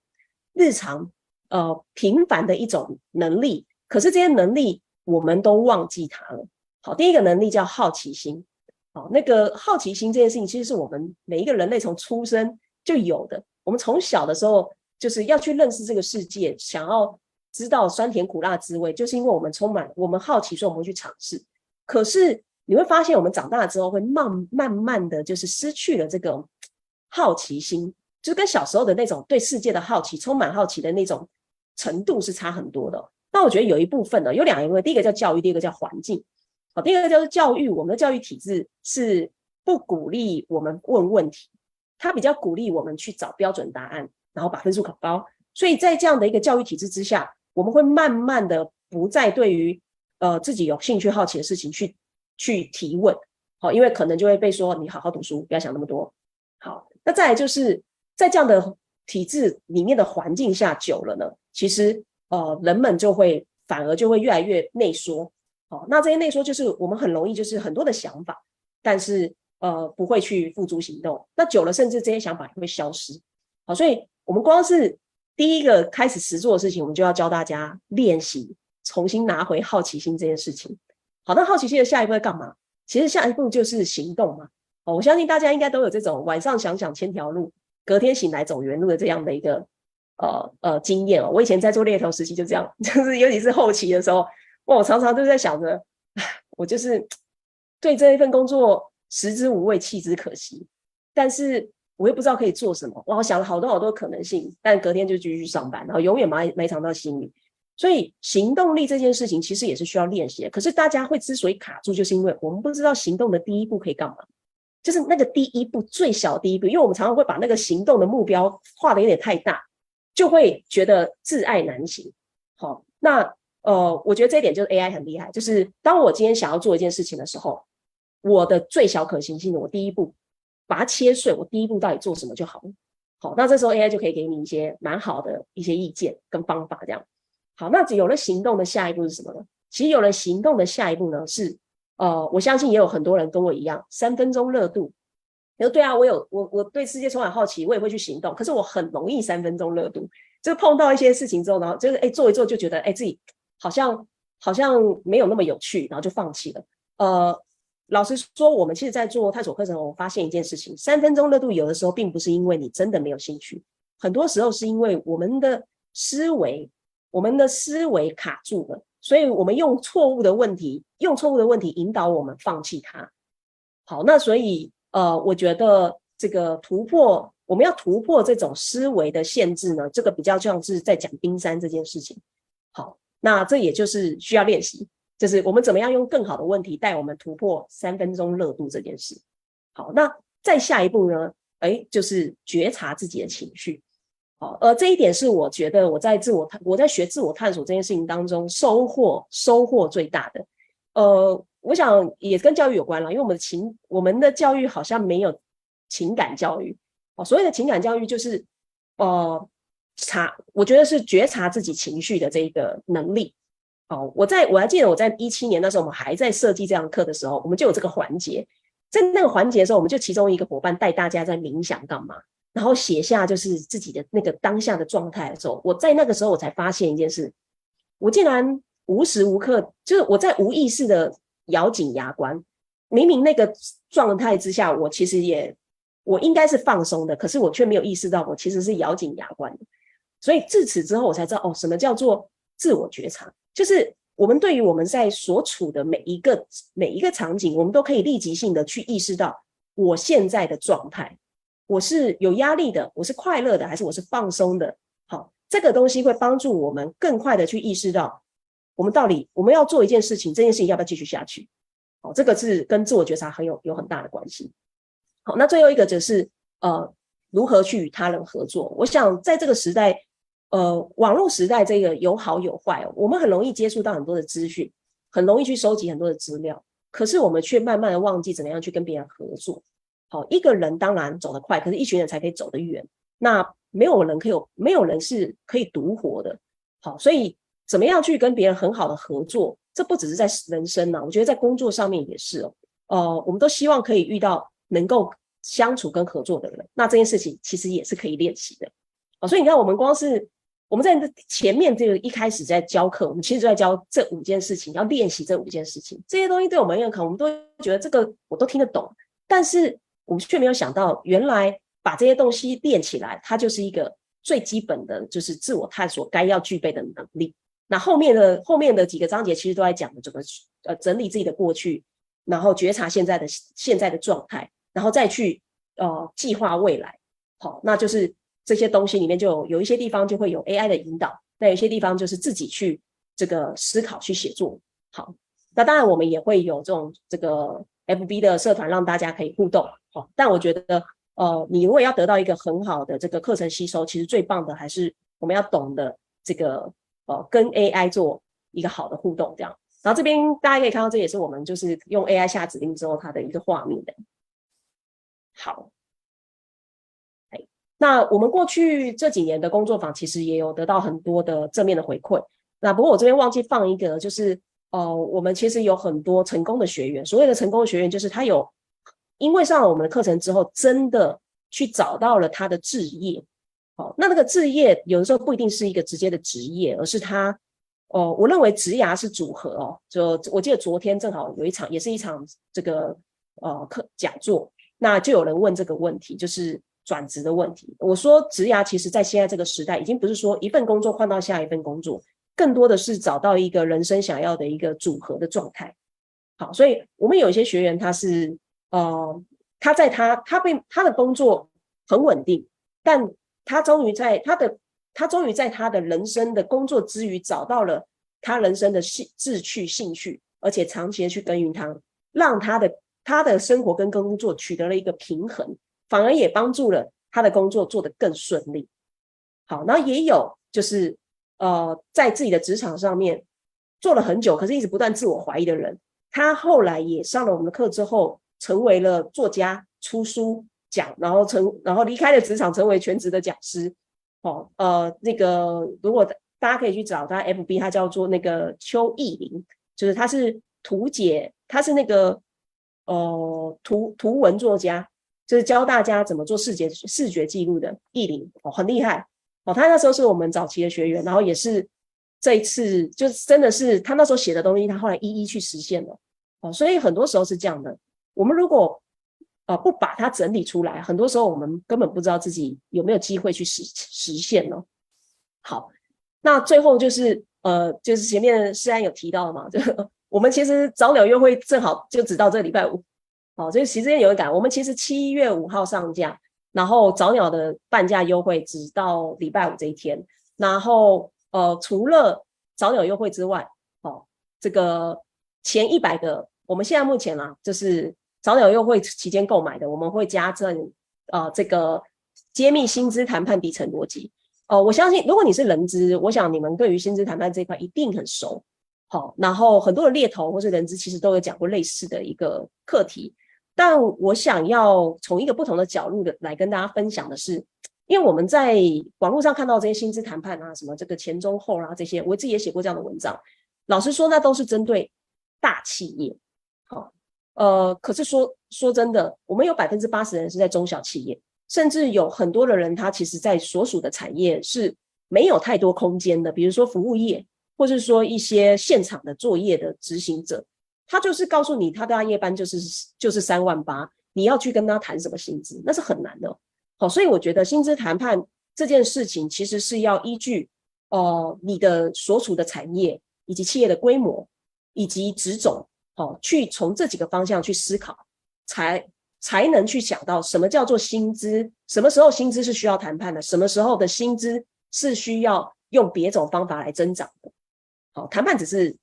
B: 日常、呃平凡的一种能力。可是这些能力，我们都忘记它了。好，第一个能力叫好奇心。好，那个好奇心这件事情，其实是我们每一个人类从出生就有的。我们从小的时候，就是要去认识这个世界，想要。知道酸甜苦辣滋味，就是因为我们充满我们好奇，所以我们会去尝试。可是你会发现，我们长大了之后，会慢慢慢的就是失去了这个好奇心，就跟小时候的那种对世界的好奇、充满好奇的那种程度是差很多的。那我觉得有一部分呢，有两个因为，第一个叫教育，第二个叫环境。好，第二个叫做教育，我们的教育体制是不鼓励我们问问题，它比较鼓励我们去找标准答案，然后把分数考高。所以在这样的一个教育体制之下，我们会慢慢的不再对于呃自己有兴趣好奇的事情去去提问。好，因为可能就会被说你好好读书，不要想那么多。好，那再来就是在这样的体制里面的环境下久了呢，其实呃人们就会反而就会越来越内缩。好，那这些内缩就是我们很容易就是很多的想法，但是呃不会去付诸行动。那久了，甚至这些想法会消失。好，所以我们光是第一个开始实做的事情，我们就要教大家练习重新拿回好奇心这件事情。好，那好奇心的下一步要干嘛？其实下一步就是行动嘛。哦，我相信大家应该都有这种晚上想想千条路，隔天醒来走原路的这样的一个呃呃经验哦。我以前在做猎头时期就这样，就是尤其是后期的时候，我常常都在想着，我就是对这一份工作食之无味，弃之可惜，但是我又不知道可以做什么。哇，我想了好多好多可能性，但隔天就继续上班，然后永远埋埋藏到心里。所以行动力这件事情其实也是需要练习的。可是大家会之所以卡住，就是因为我们不知道行动的第一步可以干嘛，就是那个第一步最小第一步。因为我们常常会把那个行动的目标画得有点太大，就会觉得窒碍难行。好，那呃，我觉得这一点就是 AI 很厉害，就是当我今天想要做一件事情的时候，我的最小可行性的，我第一步把它切碎，我第一步到底做什么就好了。好，那这时候 AI 就可以给你一些蛮好的一些意见跟方法，这样。好，那有了行动的下一步是什么呢？其实有了行动的下一步呢，是呃，我相信也有很多人跟我一样，三分钟热度。你说对啊，我有我我对世界充满好奇，我也会去行动。可是我很容易三分钟热度，就碰到一些事情之后，然后就是哎做一做就觉得哎自己好像好像没有那么有趣，然后就放弃了。呃，老实说，我们其实在做探索课程，我发现一件事情：三分钟热度有的时候并不是因为你真的没有兴趣，很多时候是因为我们的思维。我们的思维卡住了，所以我们用错误的问题，用错误的问题引导我们放弃它。好，那所以呃，我觉得这个突破，我们要突破这种思维的限制呢，这个比较像是在讲冰山这件事情。好，那这也就是需要练习，就是我们怎么样用更好的问题带我们突破三分钟热度这件事。好，那再下一步呢？哎，就是觉察自己的情绪。好，呃，这一点是我觉得我在自我探，我在学自我探索这件事情当中收获收获最大的。呃，我想也跟教育有关了，因为我们的情，我们的教育好像没有情感教育。哦，所谓的情感教育就是，呃，察，我觉得是觉察自己情绪的这一个能力。哦，我在我还记得我在一七年那时候，我们还在设计这堂课的时候，我们就有这个环节，在那个环节的时候，我们就其中一个伙伴带大家在冥想干嘛？然后写下就是自己的那个当下的状态的时候，我在那个时候我才发现一件事，我竟然无时无刻就是我在无意识的咬紧牙关，明明那个状态之下，我其实也我应该是放松的，可是我却没有意识到我其实是咬紧牙关的。所以自此之后，我才知道哦，什么叫做自我觉察，就是我们对于我们在所处的每一个每一个场景，我们都可以立即性的去意识到我现在的状态。我是有压力的，我是快乐的，还是我是放松的？好，这个东西会帮助我们更快的去意识到，我们到底我们要做一件事情，这件事情要不要继续下去？好，这个是跟自我觉察很有有很大的关系。好，那最后一个就是呃，如何去与他人合作？我想在这个时代，呃，网络时代，这个有好有坏哦。我们很容易接触到很多的资讯，很容易去收集很多的资料，可是我们却慢慢的忘记怎么样去跟别人合作。好，一个人当然走得快，可是一群人才可以走得远。那没有人可以有，没有人是可以独活的。好，所以怎么样去跟别人很好的合作？这不只是在人生呢，我觉得在工作上面也是哦。呃，我们都希望可以遇到能够相处跟合作的人。那这件事情其实也是可以练习的。好，所以你看，我们光是我们在前面这个一开始在教课，我们其实就在教这五件事情，要练习这五件事情。这些东西对我们认可，我们都觉得这个我都听得懂，但是。我们却没有想到，原来把这些东西练起来，它就是一个最基本的，就是自我探索该要具备的能力。那后面的后面的几个章节其实都在讲的怎么呃整理自己的过去，然后觉察现在的现在的状态，然后再去呃计划未来。好，那就是这些东西里面就有有一些地方就会有 AI 的引导，那有些地方就是自己去这个思考去写作。好，那当然我们也会有这种这个 FB 的社团让大家可以互动。好，但我觉得呃，你如果要得到一个很好的这个课程吸收，其实最棒的还是我们要懂得这个呃跟 AI 做一个好的互动，这样。然后这边大家可以看到，这也是我们就是用 AI 下指令之后它的一个画面的。好。那我们过去这几年的工作坊，其实也有得到很多的正面的回馈。那不过我这边忘记放一个，就是呃，我们其实有很多成功的学员。所谓的成功的学员，就是他有因为上了我们的课程之后，真的去找到了他的志业。哦，那那个志业有的时候不一定是一个直接的职业，而是他哦，我认为职涯是组合哦。就我记得昨天正好有一场，也是一场这个呃课讲座，那就有人问这个问题，就是。转职的问题，我说职涯其实在现在这个时代，已经不是说一份工作换到下一份工作，更多的是找到一个人生想要的一个组合的状态。好，所以我们有一些学员，他是呃，他在他他被他的工作很稳定，但他终于在他的他终于在他的人生的工作之余，找到了他人生的兴志趣兴趣，而且长期的去耕耘他，让他的他的生活跟工作取得了一个平衡。反而也帮助了他的工作做得更顺利。好，然后也有就是呃，在自己的职场上面做了很久，可是一直不断自我怀疑的人，他后来也上了我们的课之后，成为了作家，出书讲，然后成然后离开了职场，成为全职的讲师。哦，呃，那个如果大家可以去找他 FB，他叫做那个邱毅林，就是他是图解，他是那个呃图图文作家。就是教大家怎么做视觉视觉记录的艺林哦，很厉害哦。他那时候是我们早期的学员，然后也是这一次，就是真的是他那时候写的东西，他后来一一去实现了哦。所以很多时候是这样的，我们如果呃不把它整理出来，很多时候我们根本不知道自己有没有机会去实实现呢。好，那最后就是呃，就是前面诗安有提到的嘛，就 我们其实早鸟优惠正好就只到这礼拜五。好，所以其实有一感，我们其实七月五号上架，然后早鸟的半价优惠只到礼拜五这一天。然后呃，除了早鸟优惠之外，哦，这个前一百个，我们现在目前啊，就是早鸟优惠期间购买的，我们会加赠呃这个揭秘薪资谈判底层逻辑。哦、我相信如果你是人资，我想你们对于薪资谈判这一块一定很熟。好，然后很多的猎头或是人资其实都有讲过类似的一个课题。但我想要从一个不同的角度的来跟大家分享的是，因为我们在网络上看到这些薪资谈判啊，什么这个前中后啊这些，我自己也写过这样的文章。老实说，那都是针对大企业。好，呃，可是说说真的，我们有百分之八十的人是在中小企业，甚至有很多的人，他其实在所属的产业是没有太多空间的，比如说服务业，或是说一些现场的作业的执行者。他就是告诉你，他的大夜班就是就是三万八，你要去跟他谈什么薪资，那是很难的。好，所以我觉得薪资谈判这件事情，其实是要依据呃你的所处的产业以及企业的规模以及职种，好，去从这几个方向去思考，才才能去想到什么叫做薪资，什么时候薪资是需要谈判的，什么时候的薪资是需要用别种方法来增长的。好，谈判只是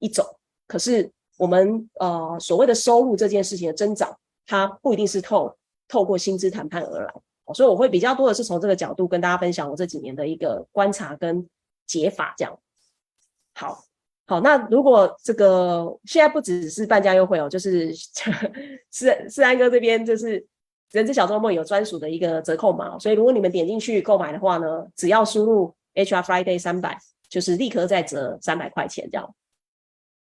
B: 一种，可是。我们呃所谓的收入这件事情的增长，它不一定是透透过薪资谈判而来，所以我会比较多的是从这个角度跟大家分享我这几年的一个观察跟解法，这样。好，好，那如果这个现在不只是半价优惠哦，就是 是是安哥这边就是人资小周末有专属的一个折扣码，所以如果你们点进去购买的话呢，只要输入 HR Friday 三百，就是立刻再折三百块钱这样。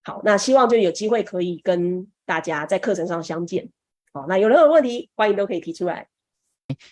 B: 好，那希望就有机会可以跟大家在课程上相见。好，那有任何问题，欢迎都可以提出来。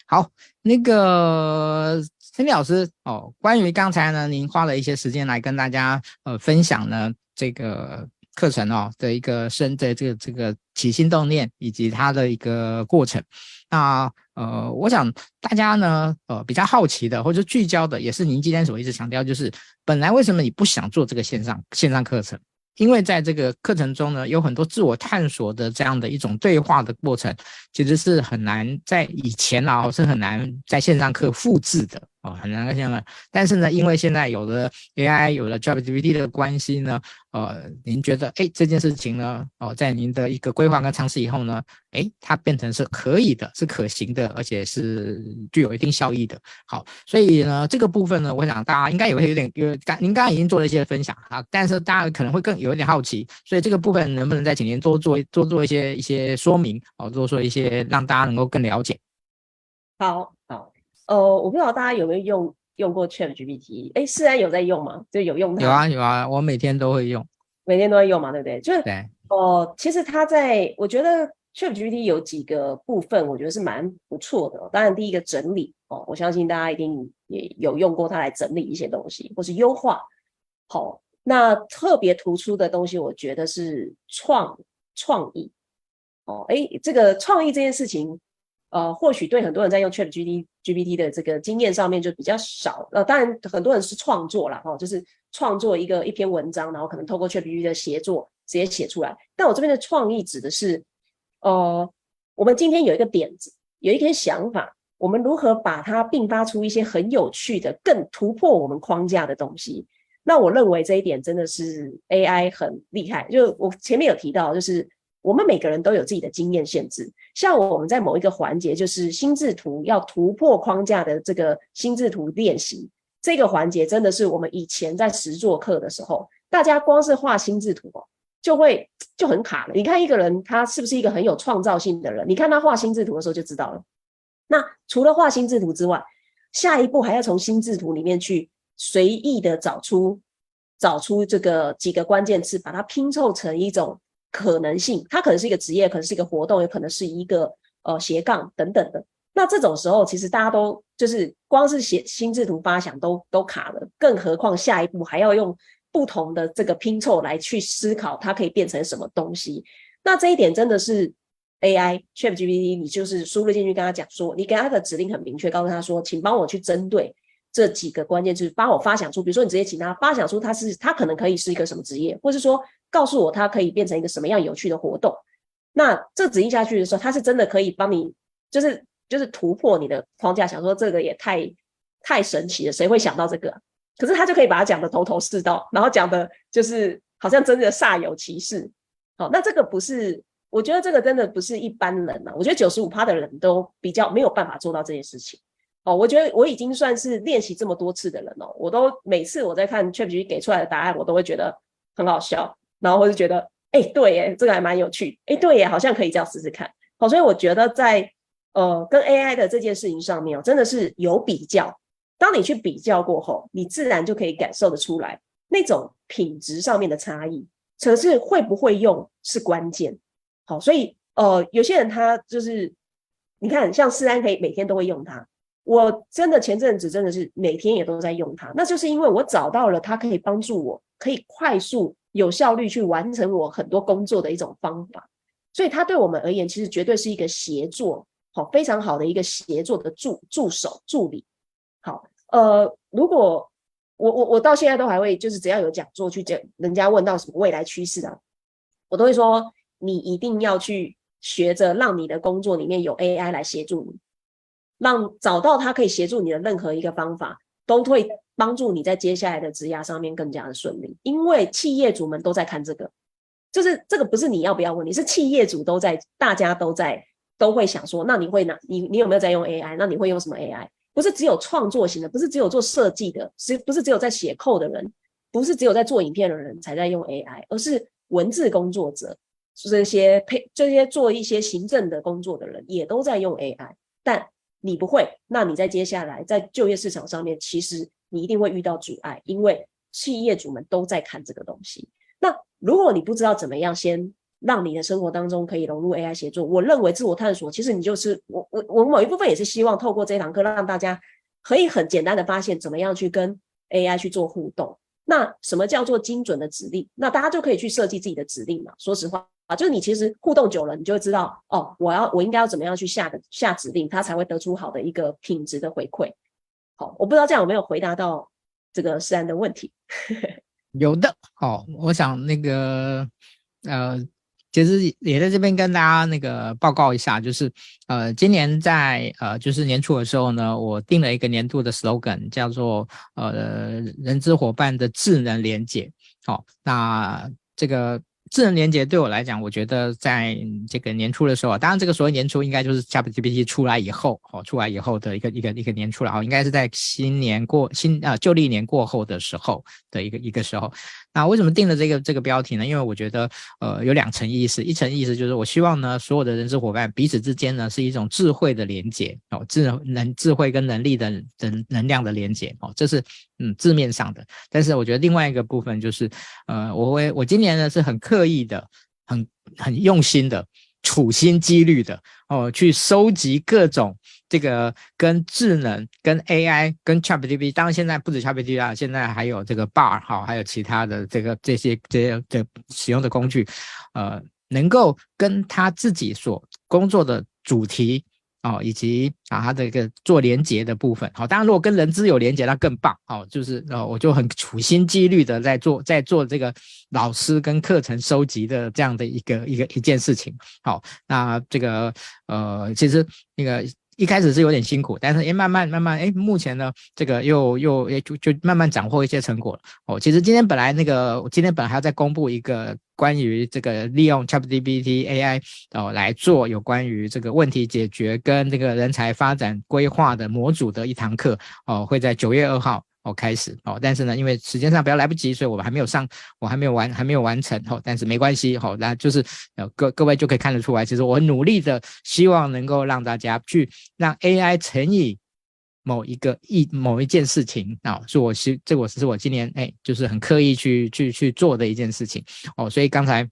A: 好，那个陈老师哦，关于刚才呢，您花了一些时间来跟大家呃分享呢这个课程哦的一个深的这个这个起心动念以及它的一个过程。那呃，我想大家呢呃比较好奇的或者聚焦的，也是您今天所一直强调，就是本来为什么你不想做这个线上线上课程？因为在这个课程中呢，有很多自我探索的这样的一种对话的过程，其实是很难在以前啊，是很难在线上课复制的。哦，很难想象。但是呢，因为现在有了 AI，有了 ChatGPT 的关系呢，呃，您觉得，哎，这件事情呢，哦，在您的一个规划跟尝试以后呢，哎，它变成是可以的，是可行的，而且是具有一定效益的。好，所以呢，这个部分呢，我想大家应该也会有点，因为刚您刚刚已经做了一些分享啊，但是大家可能会更有一点好奇，所以这个部分能不能再请您多做多做一些一些说明，哦，多说一些让大家能够更了解。
B: 好好。呃，我不知道大家有没有用用过 ChatGPT？哎，思安有在用吗？就有用它？
A: 有啊有啊，我每天都会用，
B: 每天都会用嘛，对不对？就是
A: 对。
B: 哦、呃，其实它在，我觉得 ChatGPT 有几个部分，我觉得是蛮不错的。当然，第一个整理哦，我相信大家一定也有用过它来整理一些东西，或是优化。好、哦，那特别突出的东西，我觉得是创创意。哦，哎，这个创意这件事情。呃，或许对很多人在用 ChatGPT GPT 的这个经验上面就比较少。呃，当然很多人是创作啦，哦，就是创作一个一篇文章，然后可能透过 ChatGPT 的协作直接写出来。但我这边的创意指的是，呃，我们今天有一个点子，有一个想法，我们如何把它并发出一些很有趣的、更突破我们框架的东西？那我认为这一点真的是 AI 很厉害。就我前面有提到，就是。我们每个人都有自己的经验限制，像我们在某一个环节，就是心智图要突破框架的这个心智图练习，这个环节真的是我们以前在实作课的时候，大家光是画心智图哦，就会就很卡了。你看一个人他是不是一个很有创造性的人？你看他画心智图的时候就知道了。那除了画心智图之外，下一步还要从心智图里面去随意的找出找出这个几个关键词，把它拼凑成一种。可能性，它可能是一个职业，可能是一个活动，也可能是一个呃斜杠等等的。那这种时候，其实大家都就是光是写心智图发想都都卡了，更何况下一步还要用不同的这个拼凑来去思考它可以变成什么东西。那这一点真的是 AI ChatGPT，你就是输入进去跟他讲说，你给他的指令很明确，告诉他说，请帮我去针对这几个关键字，帮我发想出，比如说你直接请他发想出他是他可能可以是一个什么职业，或是说。告诉我它可以变成一个什么样有趣的活动，那这指令下去的时候，它是真的可以帮你，就是就是突破你的框架。想说这个也太太神奇了，谁会想到这个？可是他就可以把它讲得头头是道，然后讲的就是好像真的煞有其事。好，那这个不是，我觉得这个真的不是一般人啊。我觉得九十五趴的人都比较没有办法做到这件事情。哦，我觉得我已经算是练习这么多次的人了，我都每次我在看 ChatGPT 给出来的答案，我都会觉得很好笑。然后我就觉得，哎，对耶，这个还蛮有趣，哎，对耶，好像可以这样试试看。好，所以我觉得在呃跟 AI 的这件事情上面哦，真的是有比较。当你去比较过后，你自然就可以感受得出来那种品质上面的差异。可是会不会用是关键。好，所以呃，有些人他就是你看，像思安可以每天都会用它，我真的前阵子真的是每天也都在用它，那就是因为我找到了它可以帮助我，可以快速。有效率去完成我很多工作的一种方法，所以它对我们而言，其实绝对是一个协作，好，非常好的一个协作的助助手助理。好，呃，如果我我我到现在都还会，就是只要有讲座去讲，人家问到什么未来趋势啊，我都会说，你一定要去学着让你的工作里面有 AI 来协助你，让找到它可以协助你的任何一个方法，都会。帮助你在接下来的职涯上面更加的顺利，因为企业主们都在看这个，就是这个不是你要不要问题，是企业主都在，大家都在都会想说，那你会拿你你有没有在用 AI？那你会用什么 AI？不是只有创作型的，不是只有做设计的，是不是只有在写 code 的人，不是只有在做影片的人才在用 AI，而是文字工作者，这些配这些做一些行政的工作的人也都在用 AI，但你不会，那你在接下来在就业市场上面其实。你一定会遇到阻碍，因为企业主们都在看这个东西。那如果你不知道怎么样先让你的生活当中可以融入 AI 协作，我认为自我探索其实你就是我我我某一部分也是希望透过这堂课让大家可以很简单的发现怎么样去跟 AI 去做互动。那什么叫做精准的指令？那大家就可以去设计自己的指令嘛。说实话啊，就是你其实互动久了，你就会知道哦，我要我应该要怎么样去下个下指令，它才会得出好的一个品质的回馈。好，我不知道这样有没有回答到这个思安的问题。
A: 有的，好，我想那个呃，其实也在这边跟大家那个报告一下，就是呃，今年在呃，就是年初的时候呢，我定了一个年度的 slogan，叫做呃，人资伙伴的智能连结。好、哦，那这个。智能连接对我来讲，我觉得在这个年初的时候，当然这个所谓年初应该就是 ChatGPT 出来以后，哦，出来以后的一个一个一个年初了，哦，应该是在新年过新啊旧历年过后的时候的一个一个时候。那为什么定了这个这个标题呢？因为我觉得，呃，有两层意思。一层意思就是我希望呢，所有的人资伙伴彼此之间呢是一种智慧的连接哦，智能智慧跟能力的能能量的连接哦，这是嗯字面上的。但是我觉得另外一个部分就是，呃，我会我今年呢是很刻意的，很很用心的。处心积虑的哦，去收集各种这个跟智能、跟 AI、跟 ChatGPT，当然现在不止 ChatGPT 啊，现在还有这个 Bar 哈，还有其他的这个这些这些的使用的工具，呃，能够跟他自己所工作的主题。哦，以及啊，它的一个做连接的部分，好，当然如果跟人资有连接，那更棒，哦，就是呃，我就很处心积虑的在做，在做这个老师跟课程收集的这样的一个一个一件事情，好，那这个呃，其实那个。一开始是有点辛苦，但是诶，慢慢慢慢，哎，目前呢，这个又又也，就就慢慢斩获一些成果了。哦，其实今天本来那个，今天本来还要再公布一个关于这个利用 ChatGPT AI 哦来做有关于这个问题解决跟这个人才发展规划的模组的一堂课哦，会在九月二号。哦，开始哦，但是呢，因为时间上比较来不及，所以我们还没有上，我还没有完，还没有完成哦。但是没关系，哦，那就是呃，各各位就可以看得出来，其实我很努力的希望能够让大家去让 AI 乘以某一个一某一件事情啊、哦，是我是这我是我今年哎，就是很刻意去去去做的一件事情哦。所以刚才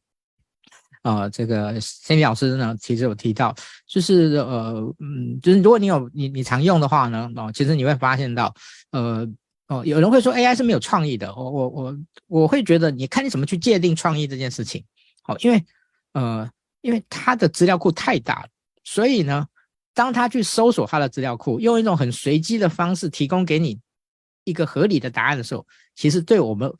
A: 呃，这个申老师呢，其实有提到，就是呃嗯，就是如果你有你你常用的话呢，哦，其实你会发现到呃。哦，有人会说 AI 是没有创意的，我我我我会觉得，你看你怎么去界定创意这件事情。好，因为呃，因为它的资料库太大了，所以呢，当他去搜索他的资料库，用一种很随机的方式提供给你一个合理的答案的时候，其实对我们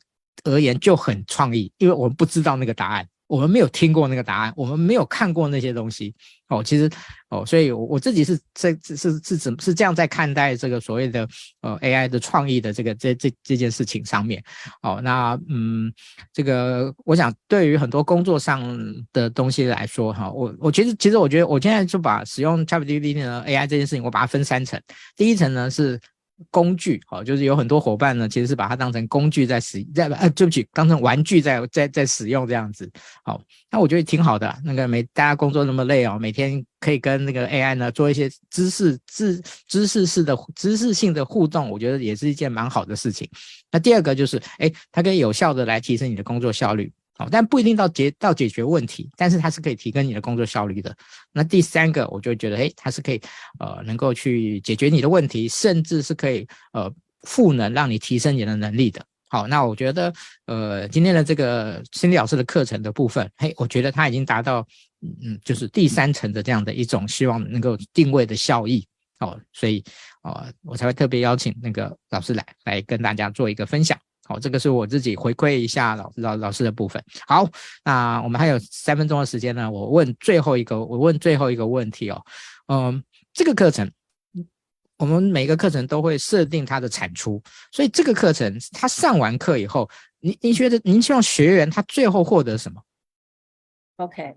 A: 而言就很创意，因为我们不知道那个答案。我们没有听过那个答案，我们没有看过那些东西哦。其实哦，所以我自己是这是是是怎是这样在看待这个所谓的呃 AI 的创意的这个这这这件事情上面哦。那嗯，这个我想对于很多工作上的东西来说哈，我我其实其实我觉得我现在就把使用 ChatGPT 的 AI 这件事情，我把它分三层。第一层呢是。工具，好，就是有很多伙伴呢，其实是把它当成工具在使，在呃，对不起，当成玩具在在在使用这样子，好，那我觉得挺好的。那个每大家工作那么累哦，每天可以跟那个 AI 呢做一些知识知知识式的知识性的互动，我觉得也是一件蛮好的事情。那第二个就是，诶，它可以有效的来提升你的工作效率。好，但不一定到解到解决问题，但是它是可以提升你的工作效率的。那第三个，我就觉得，诶，它是可以，呃，能够去解决你的问题，甚至是可以，呃，赋能让你提升你的能力的。好，那我觉得，呃，今天的这个心理老师的课程的部分，嘿，我觉得它已经达到，嗯，就是第三层的这样的一种希望能够定位的效益。哦，所以，哦，我才会特别邀请那个老师来，来跟大家做一个分享。好，这个是我自己回馈一下老老老师的部分。好，那我们还有三分钟的时间呢，我问最后一个，我问最后一个问题哦。嗯，这个课程，我们每个课程都会设定它的产出，所以这个课程他上完课以后，您您觉得您希望学员他最后获得什么
B: ？OK，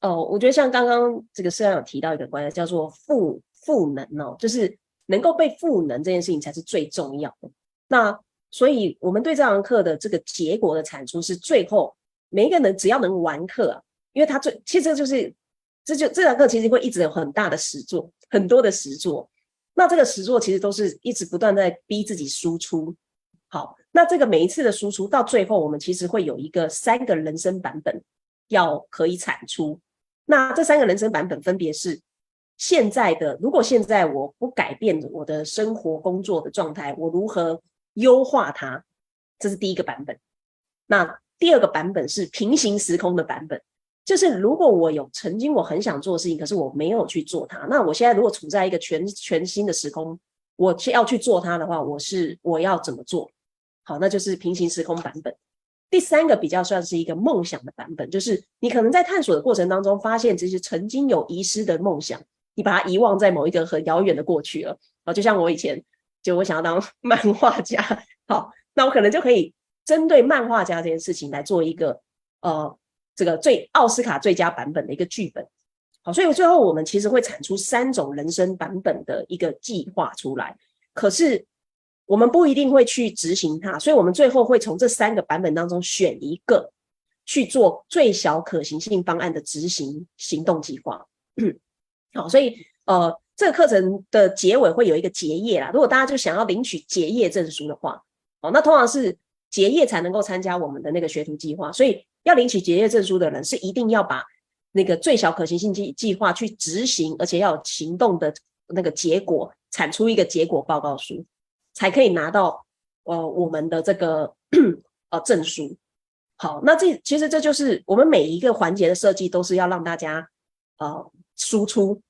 B: 哦，我觉得像刚刚这个社长有提到一个观念，叫做赋赋能哦，就是能够被赋能这件事情才是最重要的。那所以，我们对这堂课的这个结果的产出是最后每一个人只要能完课啊，因为他最其实就是这就这堂课其实会一直有很大的实作，很多的实作。那这个实作其实都是一直不断在逼自己输出。好，那这个每一次的输出到最后，我们其实会有一个三个人生版本要可以产出。那这三个人生版本分别是现在的，如果现在我不改变我的生活工作的状态，我如何？优化它，这是第一个版本。那第二个版本是平行时空的版本，就是如果我有曾经我很想做的事情，可是我没有去做它，那我现在如果处在一个全全新的时空，我要去做它的话，我是我要怎么做？好，那就是平行时空版本。第三个比较算是一个梦想的版本，就是你可能在探索的过程当中，发现这些曾经有遗失的梦想，你把它遗忘在某一个很遥远的过去了。啊，就像我以前就我想要当 漫画家，好，那我可能就可以针对漫画家这件事情来做一个呃这个最奥斯卡最佳版本的一个剧本。好，所以最后我们其实会产出三种人生版本的一个计划出来，可是我们不一定会去执行它，所以我们最后会从这三个版本当中选一个去做最小可行性方案的执行行动计划。好，所以呃，这个课程的结尾会有一个结业啦。如果大家就想要领取结业证书的话，哦，那通常是结业才能够参加我们的那个学徒计划，所以要领取结业证书的人是一定要把。那个最小可行性计计划去执行，而且要有行动的那个结果，产出一个结果报告书，才可以拿到呃我们的这个呃证书。好，那这其实这就是我们每一个环节的设计，都是要让大家呃输出。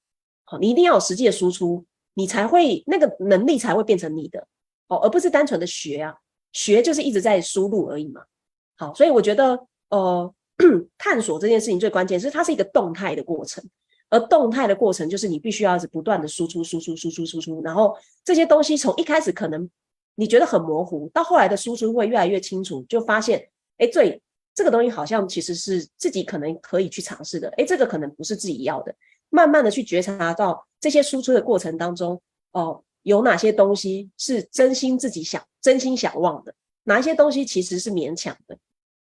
B: 好，你一定要有实际的输出，你才会那个能力才会变成你的哦，而不是单纯的学啊，学就是一直在输入而已嘛。好，所以我觉得呃。探索这件事情最关键是它是一个动态的过程，而动态的过程就是你必须要是不断的输出、输出、输出、输出，然后这些东西从一开始可能你觉得很模糊，到后来的输出会越来越清楚，就发现，哎，对，这个东西好像其实是自己可能可以去尝试的，哎，这个可能不是自己要的，慢慢的去觉察到这些输出的过程当中，哦，有哪些东西是真心自己想、真心想忘的，哪一些东西其实是勉强的，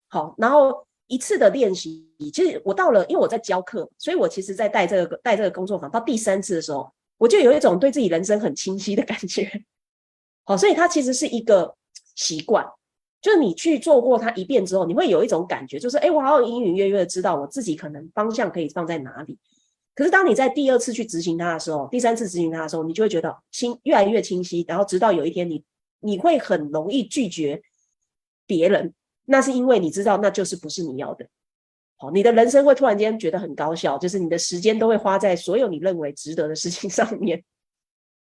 B: 好，然后。一次的练习，其实我到了，因为我在教课，所以我其实，在带这个带这个工作坊到第三次的时候，我就有一种对自己人生很清晰的感觉。好，所以它其实是一个习惯，就是你去做过它一遍之后，你会有一种感觉，就是哎，我好像隐隐约约的知道我自己可能方向可以放在哪里。可是当你在第二次去执行它的时候，第三次执行它的时候，你就会觉得清越来越清晰，然后直到有一天你你会很容易拒绝别人。那是因为你知道，那就是不是你要的。好，你的人生会突然间觉得很高效，就是你的时间都会花在所有你认为值得的事情 上面。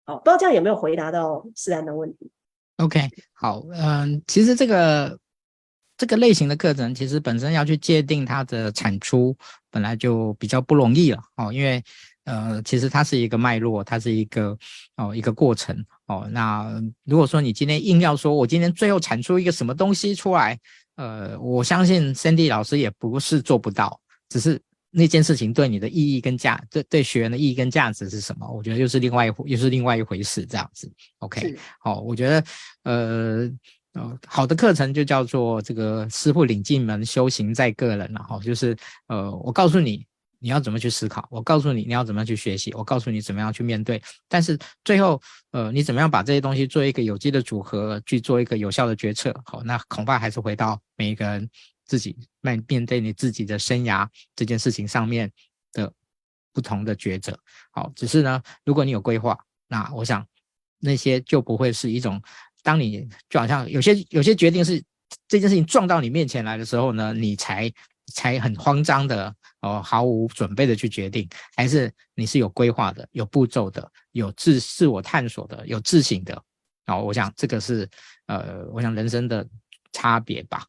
B: 好，不知道这样有没有回答到思安的问题
A: ？OK，好，嗯，其实这个这个类型的课程，其实本身要去界定它的产出，本来就比较不容易了。哦，因为呃，其实它是一个脉络，它是一个哦一个过程。哦，那如果说你今天硬要说我今天最后产出一个什么东西出来，呃，我相信 Cindy 老师也不是做不到，只是那件事情对你的意义跟价，对对学员的意义跟价值是什么？我觉得又是另外一又是另外一回事，这样子。OK，好，我觉得呃呃，好的课程就叫做这个师傅领进门，修行在个人，然后就是呃，我告诉你。你要怎么去思考？我告诉你，你要怎么样去学习？我告诉你怎么样去面对。但是最后，呃，你怎么样把这些东西做一个有机的组合，去做一个有效的决策？好，那恐怕还是回到每一个人自己面面对你自己的生涯这件事情上面的不同的抉择。好，只是呢，如果你有规划，那我想那些就不会是一种，当你就好像有些有些决定是这件事情撞到你面前来的时候呢，你才。才很慌张的哦，毫无准备的去决定，还是你是有规划的、有步骤的、有自自我探索的、有自省的哦。我想这个是呃，我想人生的差别吧。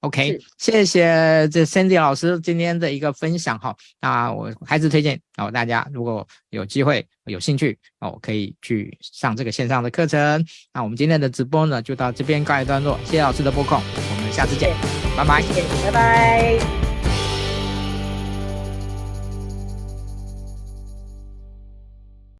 A: OK，谢谢这 Cindy 老师今天的一个分享哈。那我还是推荐哦，大家如果有机会、有兴趣哦，可以去上这个线上的课程。那我们今天的直播呢，就到这边告一段落。谢谢老师的播控，我们下次见。拜拜，拜拜。